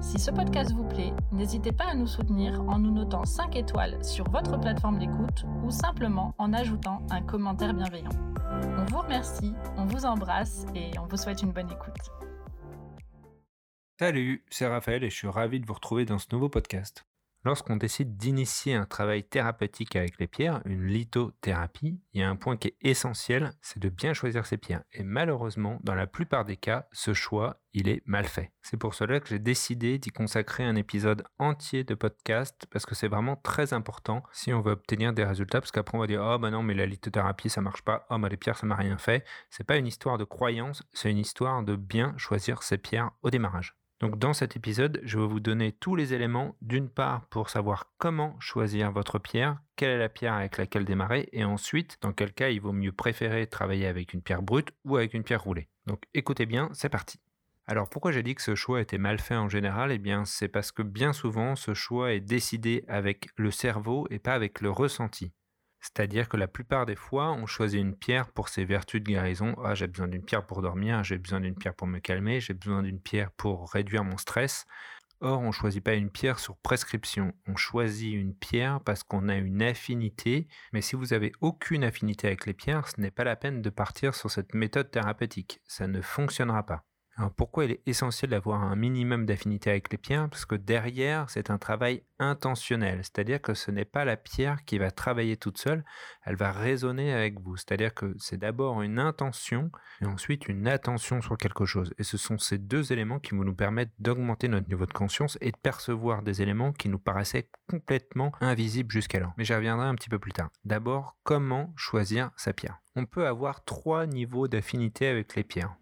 Si ce podcast vous plaît, n'hésitez pas à nous soutenir en nous notant 5 étoiles sur votre plateforme d'écoute ou simplement en ajoutant un commentaire bienveillant. On vous remercie, on vous embrasse et on vous souhaite une bonne écoute. Salut, c'est Raphaël et je suis ravi de vous retrouver dans ce nouveau podcast. Lorsqu'on décide d'initier un travail thérapeutique avec les pierres, une lithothérapie, il y a un point qui est essentiel, c'est de bien choisir ses pierres. Et malheureusement, dans la plupart des cas, ce choix, il est mal fait. C'est pour cela que j'ai décidé d'y consacrer un épisode entier de podcast parce que c'est vraiment très important si on veut obtenir des résultats parce qu'après on va dire oh bah non mais la lithothérapie ça marche pas, oh bah les pierres ça m'a rien fait. C'est pas une histoire de croyance, c'est une histoire de bien choisir ses pierres au démarrage. Donc dans cet épisode, je vais vous donner tous les éléments, d'une part pour savoir comment choisir votre pierre, quelle est la pierre avec laquelle démarrer, et ensuite dans quel cas il vaut mieux préférer travailler avec une pierre brute ou avec une pierre roulée. Donc écoutez bien, c'est parti. Alors pourquoi j'ai dit que ce choix était mal fait en général? Eh bien c'est parce que bien souvent ce choix est décidé avec le cerveau et pas avec le ressenti. C'est-à-dire que la plupart des fois, on choisit une pierre pour ses vertus de guérison. Ah, j'ai besoin d'une pierre pour dormir, j'ai besoin d'une pierre pour me calmer, j'ai besoin d'une pierre pour réduire mon stress. Or, on ne choisit pas une pierre sur prescription. On choisit une pierre parce qu'on a une affinité. Mais si vous avez aucune affinité avec les pierres, ce n'est pas la peine de partir sur cette méthode thérapeutique. Ça ne fonctionnera pas. Alors pourquoi il est essentiel d'avoir un minimum d'affinité avec les pierres? Parce que derrière, c'est un travail intentionnel. C'est-à-dire que ce n'est pas la pierre qui va travailler toute seule, elle va résonner avec vous. C'est-à-dire que c'est d'abord une intention et ensuite une attention sur quelque chose. Et ce sont ces deux éléments qui vont nous permettre d'augmenter notre niveau de conscience et de percevoir des éléments qui nous paraissaient complètement invisibles jusqu'alors. Mais j'y reviendrai un petit peu plus tard. D'abord, comment choisir sa pierre? On peut avoir trois niveaux d'affinité avec les pierres.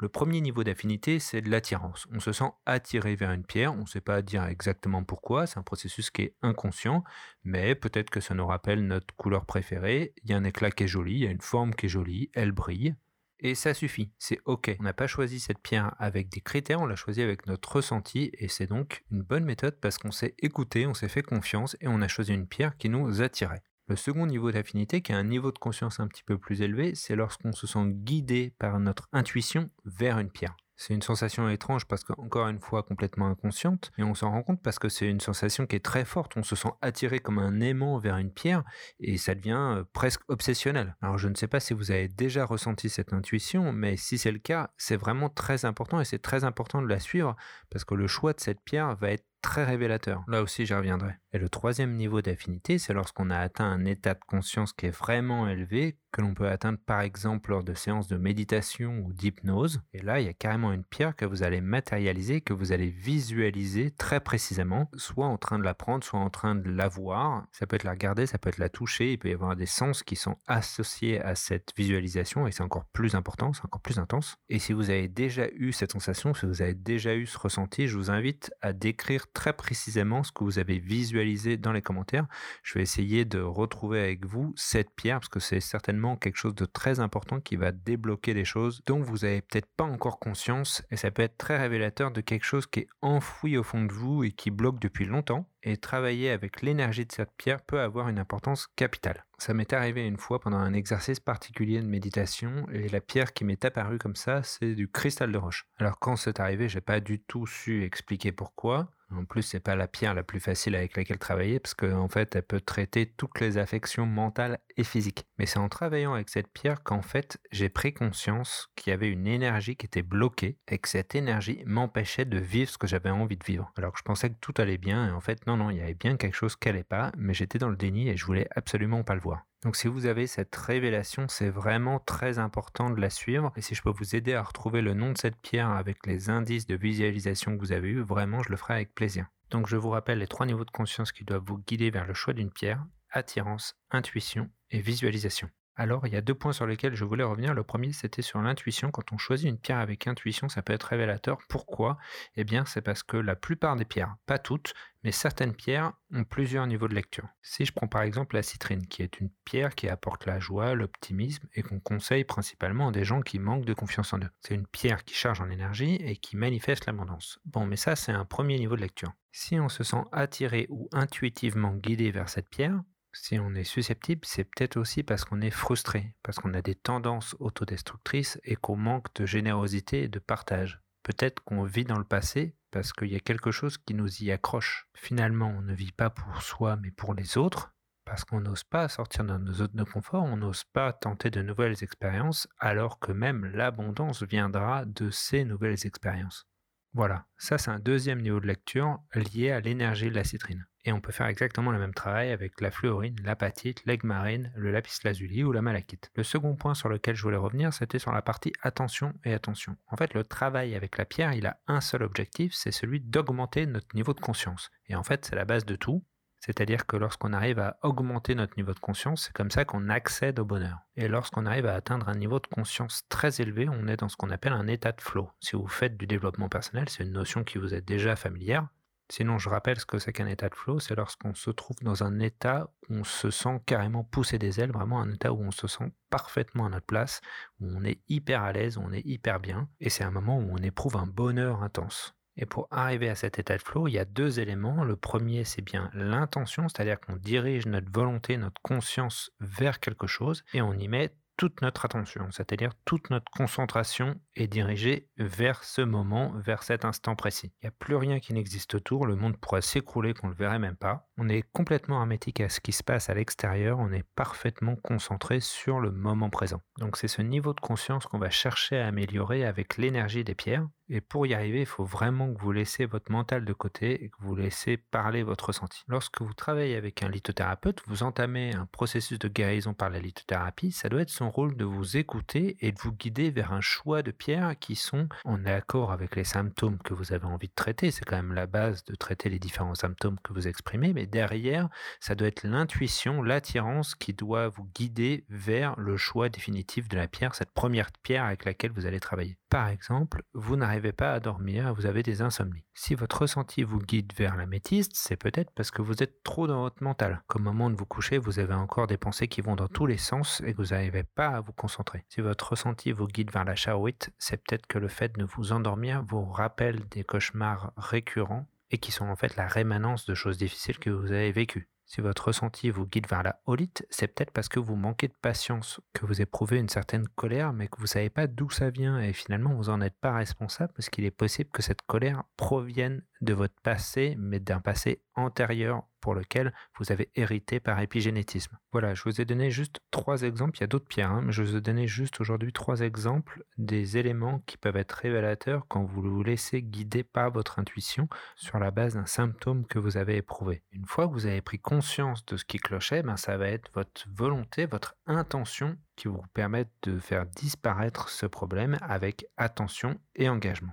Le premier niveau d'affinité, c'est de l'attirance. On se sent attiré vers une pierre, on ne sait pas dire exactement pourquoi, c'est un processus qui est inconscient, mais peut-être que ça nous rappelle notre couleur préférée, il y a un éclat qui est joli, il y a une forme qui est jolie, elle brille, et ça suffit, c'est ok. On n'a pas choisi cette pierre avec des critères, on l'a choisi avec notre ressenti, et c'est donc une bonne méthode parce qu'on s'est écouté, on s'est fait confiance, et on a choisi une pierre qui nous attirait. Le second niveau d'affinité, qui est un niveau de conscience un petit peu plus élevé, c'est lorsqu'on se sent guidé par notre intuition vers une pierre. C'est une sensation étrange parce qu'encore une fois complètement inconsciente, et on s'en rend compte parce que c'est une sensation qui est très forte. On se sent attiré comme un aimant vers une pierre et ça devient euh, presque obsessionnel. Alors je ne sais pas si vous avez déjà ressenti cette intuition, mais si c'est le cas, c'est vraiment très important et c'est très important de la suivre parce que le choix de cette pierre va être très révélateur. Là aussi, j'y reviendrai. Et le troisième niveau d'affinité, c'est lorsqu'on a atteint un état de conscience qui est vraiment élevé, que l'on peut atteindre par exemple lors de séances de méditation ou d'hypnose. Et là, il y a carrément une pierre que vous allez matérialiser, que vous allez visualiser très précisément, soit en train de la prendre, soit en train de la voir. Ça peut être la regarder, ça peut être la toucher, il peut y avoir des sens qui sont associés à cette visualisation et c'est encore plus important, c'est encore plus intense. Et si vous avez déjà eu cette sensation, si vous avez déjà eu ce ressenti, je vous invite à décrire très précisément ce que vous avez visualisé dans les commentaires. Je vais essayer de retrouver avec vous cette pierre parce que c'est certainement quelque chose de très important qui va débloquer des choses dont vous avez peut-être pas encore conscience et ça peut être très révélateur de quelque chose qui est enfoui au fond de vous et qui bloque depuis longtemps et travailler avec l'énergie de cette pierre peut avoir une importance capitale. Ça m'est arrivé une fois pendant un exercice particulier de méditation et la pierre qui m'est apparue comme ça, c'est du cristal de roche. Alors quand c'est arrivé, j'ai pas du tout su expliquer pourquoi. En plus, c'est pas la pierre la plus facile avec laquelle travailler parce qu'en en fait, elle peut traiter toutes les affections mentales et physiques. Mais c'est en travaillant avec cette pierre qu'en fait, j'ai pris conscience qu'il y avait une énergie qui était bloquée et que cette énergie m'empêchait de vivre ce que j'avais envie de vivre. Alors que je pensais que tout allait bien et en fait, non, non, il y avait bien quelque chose qui allait pas, mais j'étais dans le déni et je voulais absolument pas le voir. Donc si vous avez cette révélation, c'est vraiment très important de la suivre. Et si je peux vous aider à retrouver le nom de cette pierre avec les indices de visualisation que vous avez eus, vraiment, je le ferai avec plaisir. Donc je vous rappelle les trois niveaux de conscience qui doivent vous guider vers le choix d'une pierre, attirance, intuition et visualisation. Alors, il y a deux points sur lesquels je voulais revenir. Le premier, c'était sur l'intuition. Quand on choisit une pierre avec intuition, ça peut être révélateur. Pourquoi? Eh bien, c'est parce que la plupart des pierres, pas toutes, mais certaines pierres ont plusieurs niveaux de lecture. Si je prends par exemple la citrine, qui est une pierre qui apporte la joie, l'optimisme et qu'on conseille principalement à des gens qui manquent de confiance en eux. C'est une pierre qui charge en énergie et qui manifeste l'abondance. Bon, mais ça, c'est un premier niveau de lecture. Si on se sent attiré ou intuitivement guidé vers cette pierre, si on est susceptible, c'est peut-être aussi parce qu'on est frustré, parce qu'on a des tendances autodestructrices et qu'on manque de générosité et de partage. Peut-être qu'on vit dans le passé parce qu'il y a quelque chose qui nous y accroche. Finalement, on ne vit pas pour soi mais pour les autres, parce qu'on n'ose pas sortir de nos zones de confort, on n'ose pas tenter de nouvelles expériences, alors que même l'abondance viendra de ces nouvelles expériences. Voilà, ça c'est un deuxième niveau de lecture lié à l'énergie de la citrine. Et on peut faire exactement le même travail avec la fluorine, l'apatite, l'aigle marine, le lapis lazuli ou la malachite. Le second point sur lequel je voulais revenir, c'était sur la partie attention et attention. En fait, le travail avec la pierre, il a un seul objectif, c'est celui d'augmenter notre niveau de conscience. Et en fait, c'est la base de tout. C'est-à-dire que lorsqu'on arrive à augmenter notre niveau de conscience, c'est comme ça qu'on accède au bonheur. Et lorsqu'on arrive à atteindre un niveau de conscience très élevé, on est dans ce qu'on appelle un état de flow. Si vous faites du développement personnel, c'est une notion qui vous est déjà familière. Sinon, je rappelle ce que c'est qu'un état de flow, c'est lorsqu'on se trouve dans un état où on se sent carrément pousser des ailes, vraiment un état où on se sent parfaitement à notre place, où on est hyper à l'aise, où on est hyper bien, et c'est un moment où on éprouve un bonheur intense. Et pour arriver à cet état de flow, il y a deux éléments. Le premier, c'est bien l'intention, c'est-à-dire qu'on dirige notre volonté, notre conscience vers quelque chose, et on y met toute notre attention, c'est-à-dire toute notre concentration est dirigée vers ce moment, vers cet instant précis. Il n'y a plus rien qui n'existe autour, le monde pourrait s'écrouler qu'on ne le verrait même pas. On est complètement hermétique à ce qui se passe à l'extérieur, on est parfaitement concentré sur le moment présent. Donc c'est ce niveau de conscience qu'on va chercher à améliorer avec l'énergie des pierres. Et pour y arriver, il faut vraiment que vous laissez votre mental de côté et que vous laissez parler votre ressenti. Lorsque vous travaillez avec un lithothérapeute, vous entamez un processus de guérison par la lithothérapie, ça doit être son rôle de vous écouter et de vous guider vers un choix de pierres qui sont en accord avec les symptômes que vous avez envie de traiter. C'est quand même la base de traiter les différents symptômes que vous exprimez, mais derrière, ça doit être l'intuition, l'attirance qui doit vous guider vers le choix définitif de la pierre, cette première pierre avec laquelle vous allez travailler. Par exemple, vous n'arrivez pas à dormir, vous avez des insomnies. Si votre ressenti vous guide vers la métiste, c'est peut-être parce que vous êtes trop dans votre mental. Comme au moment de vous coucher, vous avez encore des pensées qui vont dans tous les sens et vous n'arrivez pas à vous concentrer. Si votre ressenti vous guide vers la charouite, c'est peut-être que le fait de vous endormir vous rappelle des cauchemars récurrents et qui sont en fait la rémanence de choses difficiles que vous avez vécues. Si votre ressenti vous guide vers la holite, c'est peut-être parce que vous manquez de patience, que vous éprouvez une certaine colère, mais que vous ne savez pas d'où ça vient et finalement vous n'en êtes pas responsable parce qu'il est possible que cette colère provienne de votre passé, mais d'un passé antérieur pour lequel vous avez hérité par épigénétisme. Voilà, je vous ai donné juste trois exemples, il y a d'autres pierres, hein, mais je vous ai donné juste aujourd'hui trois exemples des éléments qui peuvent être révélateurs quand vous vous laissez guider par votre intuition sur la base d'un symptôme que vous avez éprouvé. Une fois que vous avez pris conscience de ce qui clochait, ben ça va être votre volonté, votre intention qui vous permettent de faire disparaître ce problème avec attention et engagement.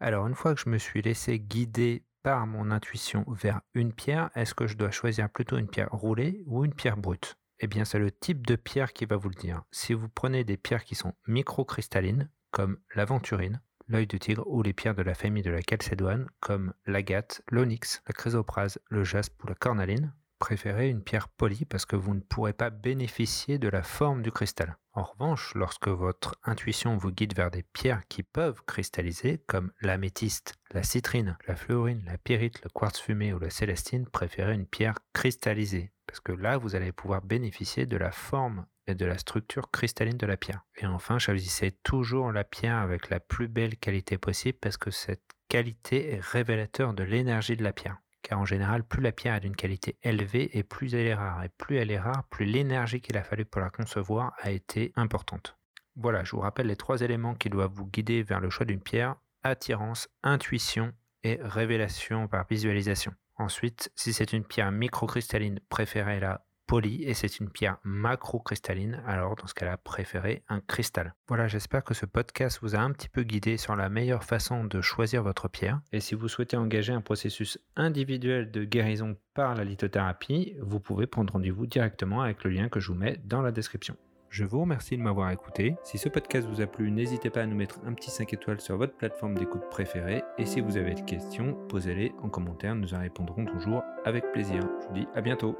Alors une fois que je me suis laissé guider par mon intuition vers une pierre, est-ce que je dois choisir plutôt une pierre roulée ou une pierre brute? Eh bien c'est le type de pierre qui va vous le dire. Si vous prenez des pierres qui sont microcristallines, comme l'aventurine, l'œil de tigre ou les pierres de la famille de la calcédoine, comme l'agate, l'onyx, la chrysoprase, le jaspe ou la cornaline, préférez une pierre polie parce que vous ne pourrez pas bénéficier de la forme du cristal. En revanche, lorsque votre intuition vous guide vers des pierres qui peuvent cristalliser, comme l'améthyste, la citrine, la fluorine, la pyrite, le quartz fumé ou la célestine, préférez une pierre cristallisée parce que là, vous allez pouvoir bénéficier de la forme et de la structure cristalline de la pierre. Et enfin, choisissez toujours la pierre avec la plus belle qualité possible parce que cette qualité est révélateur de l'énergie de la pierre car en général, plus la pierre est d'une qualité élevée et plus elle est rare. Et plus elle est rare, plus l'énergie qu'il a fallu pour la concevoir a été importante. Voilà, je vous rappelle les trois éléments qui doivent vous guider vers le choix d'une pierre, attirance, intuition et révélation par visualisation. Ensuite, si c'est une pierre microcristalline, préférez-la polie et c'est une pierre macrocristalline, alors dans ce cas-là, préférez un cristal. Voilà, j'espère que ce podcast vous a un petit peu guidé sur la meilleure façon de choisir votre pierre. Et si vous souhaitez engager un processus individuel de guérison par la lithothérapie, vous pouvez prendre rendez-vous directement avec le lien que je vous mets dans la description. Je vous remercie de m'avoir écouté. Si ce podcast vous a plu, n'hésitez pas à nous mettre un petit 5 étoiles sur votre plateforme d'écoute préférée. Et si vous avez des questions, posez-les en commentaire, nous en répondrons toujours avec plaisir. Je vous dis à bientôt.